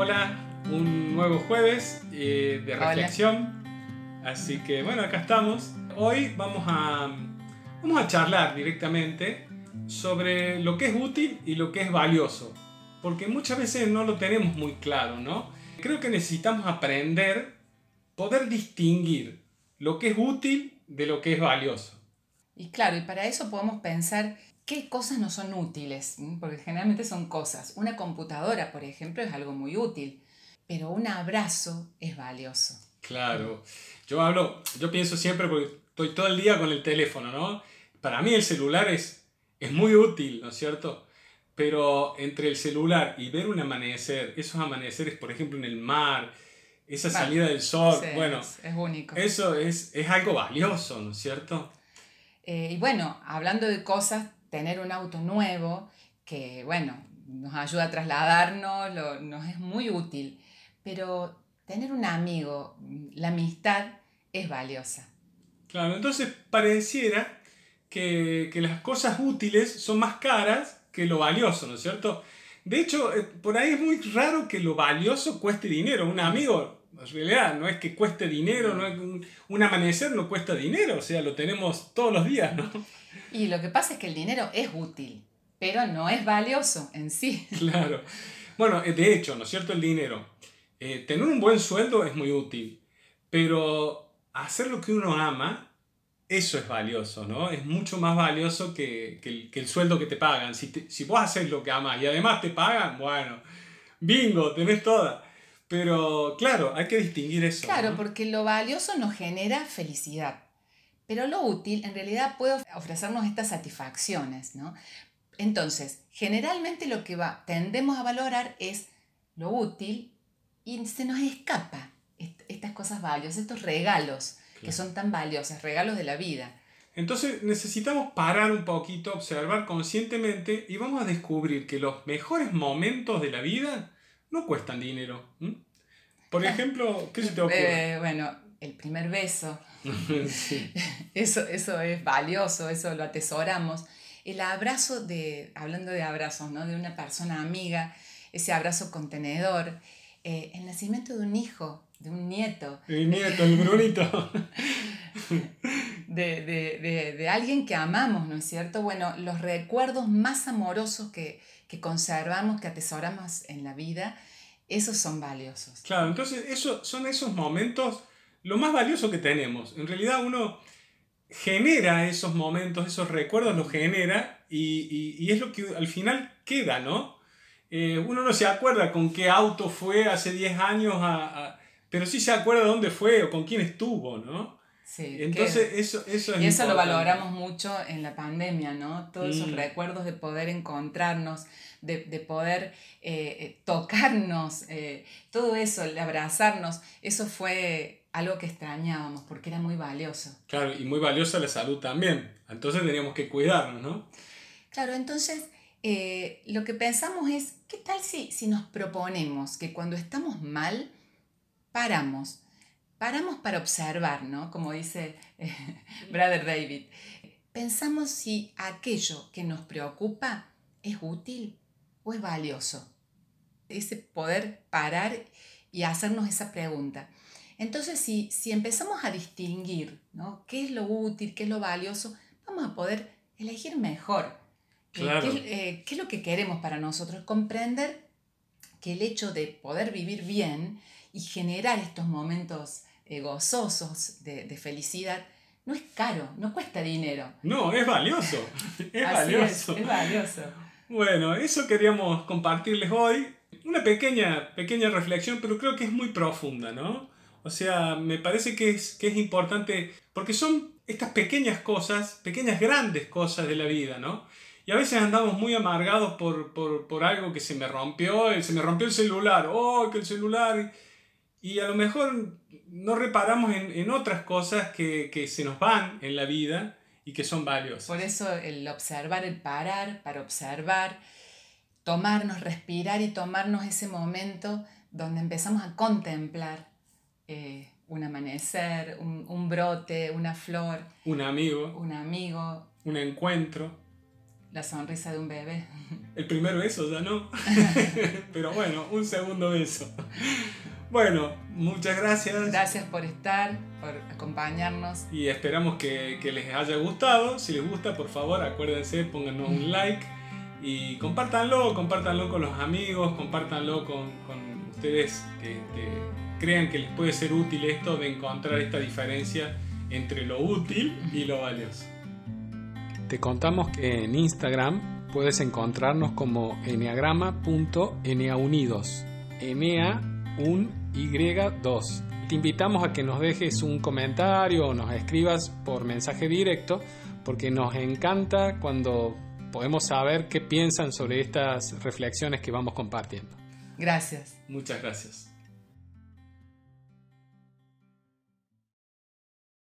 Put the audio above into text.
Hola, un nuevo jueves eh, de Hola. reflexión. Así que bueno, acá estamos. Hoy vamos a, vamos a charlar directamente sobre lo que es útil y lo que es valioso. Porque muchas veces no lo tenemos muy claro, ¿no? Creo que necesitamos aprender, poder distinguir lo que es útil de lo que es valioso. Y claro, y para eso podemos pensar qué cosas no son útiles, porque generalmente son cosas. Una computadora, por ejemplo, es algo muy útil, pero un abrazo es valioso. Claro. Yo hablo, yo pienso siempre porque estoy todo el día con el teléfono, ¿no? Para mí el celular es, es muy útil, ¿no es cierto? Pero entre el celular y ver un amanecer, esos amaneceres, por ejemplo, en el mar, esa Vale. salida del sol, Sí, bueno, es, es único. eso es, es algo valioso, ¿no es cierto? Eh, y bueno, hablando de cosas, tener un auto nuevo, que bueno, nos ayuda a trasladarnos, lo- nos es muy útil, pero tener un amigo, la amistad es valiosa. Claro, entonces pareciera que, que las cosas útiles son más caras que lo valioso, ¿no es cierto? De hecho, eh, por ahí es muy raro que lo valioso cueste dinero. Un amigo, en realidad, no es que cueste dinero, no es un, un amanecer no cuesta dinero, o sea, lo tenemos todos los días, ¿no? Y lo que pasa es que el dinero es útil, pero no es valioso en sí. Claro. Bueno, eh, de hecho, ¿no es cierto? El dinero. eh, tener un buen sueldo es muy útil, pero hacer lo que uno ama, eso es valioso, ¿no? Es mucho más valioso que, que el, que el sueldo que te pagan. Si, te- si vos haces lo que amas y además te pagan, bueno, bingo, tenés toda. Pero claro, hay que distinguir eso. Claro, ¿no? porque lo valioso nos genera felicidad, pero lo útil en realidad puede ofrecernos estas satisfacciones, ¿no? Entonces, generalmente lo que va, tendemos a valorar es lo útil y se nos escapa est- estas cosas valiosas, estos regalos que Claro. son tan valiosos, regalos de la vida. Entonces necesitamos parar un poquito, observar conscientemente y vamos a descubrir que los mejores momentos de la vida no cuestan dinero. ¿m? Por ejemplo, ¿qué se te ocurre? Eh, bueno, el primer beso, Sí. Eso, eso es valioso, eso lo atesoramos. El abrazo de, hablando de abrazos, ¿no? De una persona amiga, ese abrazo contenedor, eh, el nacimiento de un hijo, de un nieto, El nieto, el Brunito. de, de- de- de alguien que amamos, ¿no es cierto? Bueno, los recuerdos más amorosos que, que conservamos, que atesoramos en la vida, esos son valiosos. Claro, entonces eso, son esos momentos lo más valioso que tenemos. En realidad uno genera esos momentos, esos recuerdos los genera y, y- y es lo que al final queda, ¿no? Eh, uno no se acuerda con qué auto fue hace 10 años, a- a- pero sí se acuerda dónde fue o con quién estuvo, ¿no? Sí, que- Entonces eso, eso es Y eso lo valoramos mucho en la pandemia, ¿no? Todos esos Mm. recuerdos de poder encontrarnos, de, de poder eh, eh, tocarnos, eh, todo eso, el abrazarnos, eso fue algo que extrañábamos porque era muy valioso. Claro, y muy valiosa la salud también. Entonces teníamos que cuidarnos, ¿no? Claro, entonces eh, lo que pensamos es, ¿qué tal si, si nos proponemos que cuando estamos mal, paramos? Paramos para observar, ¿no? Como dice eh, Brother David. Pensamos si aquello que nos preocupa es útil o es valioso. Ese poder parar y hacernos esa pregunta. Entonces, si, si empezamos a distinguir ¿no? qué es lo útil, qué es lo valioso, vamos a poder elegir mejor. Eh, Claro. ¿Qué, eh, qué es lo que queremos para nosotros? Comprender que el hecho de poder vivir bien y generar estos momentos eh, gozosos de, de felicidad no es caro, no cuesta dinero. No, es valioso. Es Así valioso. es, es valioso. Bueno, eso queríamos compartirles hoy. Una pequeña, pequeña reflexión, pero creo que es muy profunda, ¿no? O sea, me parece que es, que es importante, porque son estas pequeñas cosas, pequeñas grandes cosas de la vida, ¿no? Y a veces andamos muy amargados por, por, por algo que se me rompió, eh, se me rompió el celular, oh, que el celular... Y a lo mejor no reparamos en, en otras cosas que, que se nos van en la vida y que son valiosas. Por eso el observar, el parar para observar, tomarnos, respirar y tomarnos ese momento donde empezamos a contemplar eh, un amanecer, un, un brote, una flor, Un amigo, un amigo. un encuentro. La sonrisa de un bebé. El primer beso ya no. Pero bueno, un segundo beso. Bueno, muchas gracias. Gracias por estar, por acompañarnos. Y esperamos que, que les haya gustado. Si les gusta, por favor, acuérdense, pónganos un like y compártanlo, compártanlo con los amigos, compártanlo con, con ustedes que, que, crean que les puede ser útil esto de encontrar esta diferencia entre lo útil y lo valioso. Te contamos que en Instagram puedes encontrarnos como enneagrama.eneaunidos. Enea un Y2. Te invitamos a que nos dejes un comentario o nos escribas por mensaje directo porque nos encanta cuando podemos saber qué piensan sobre estas reflexiones que vamos compartiendo. Gracias. Muchas gracias.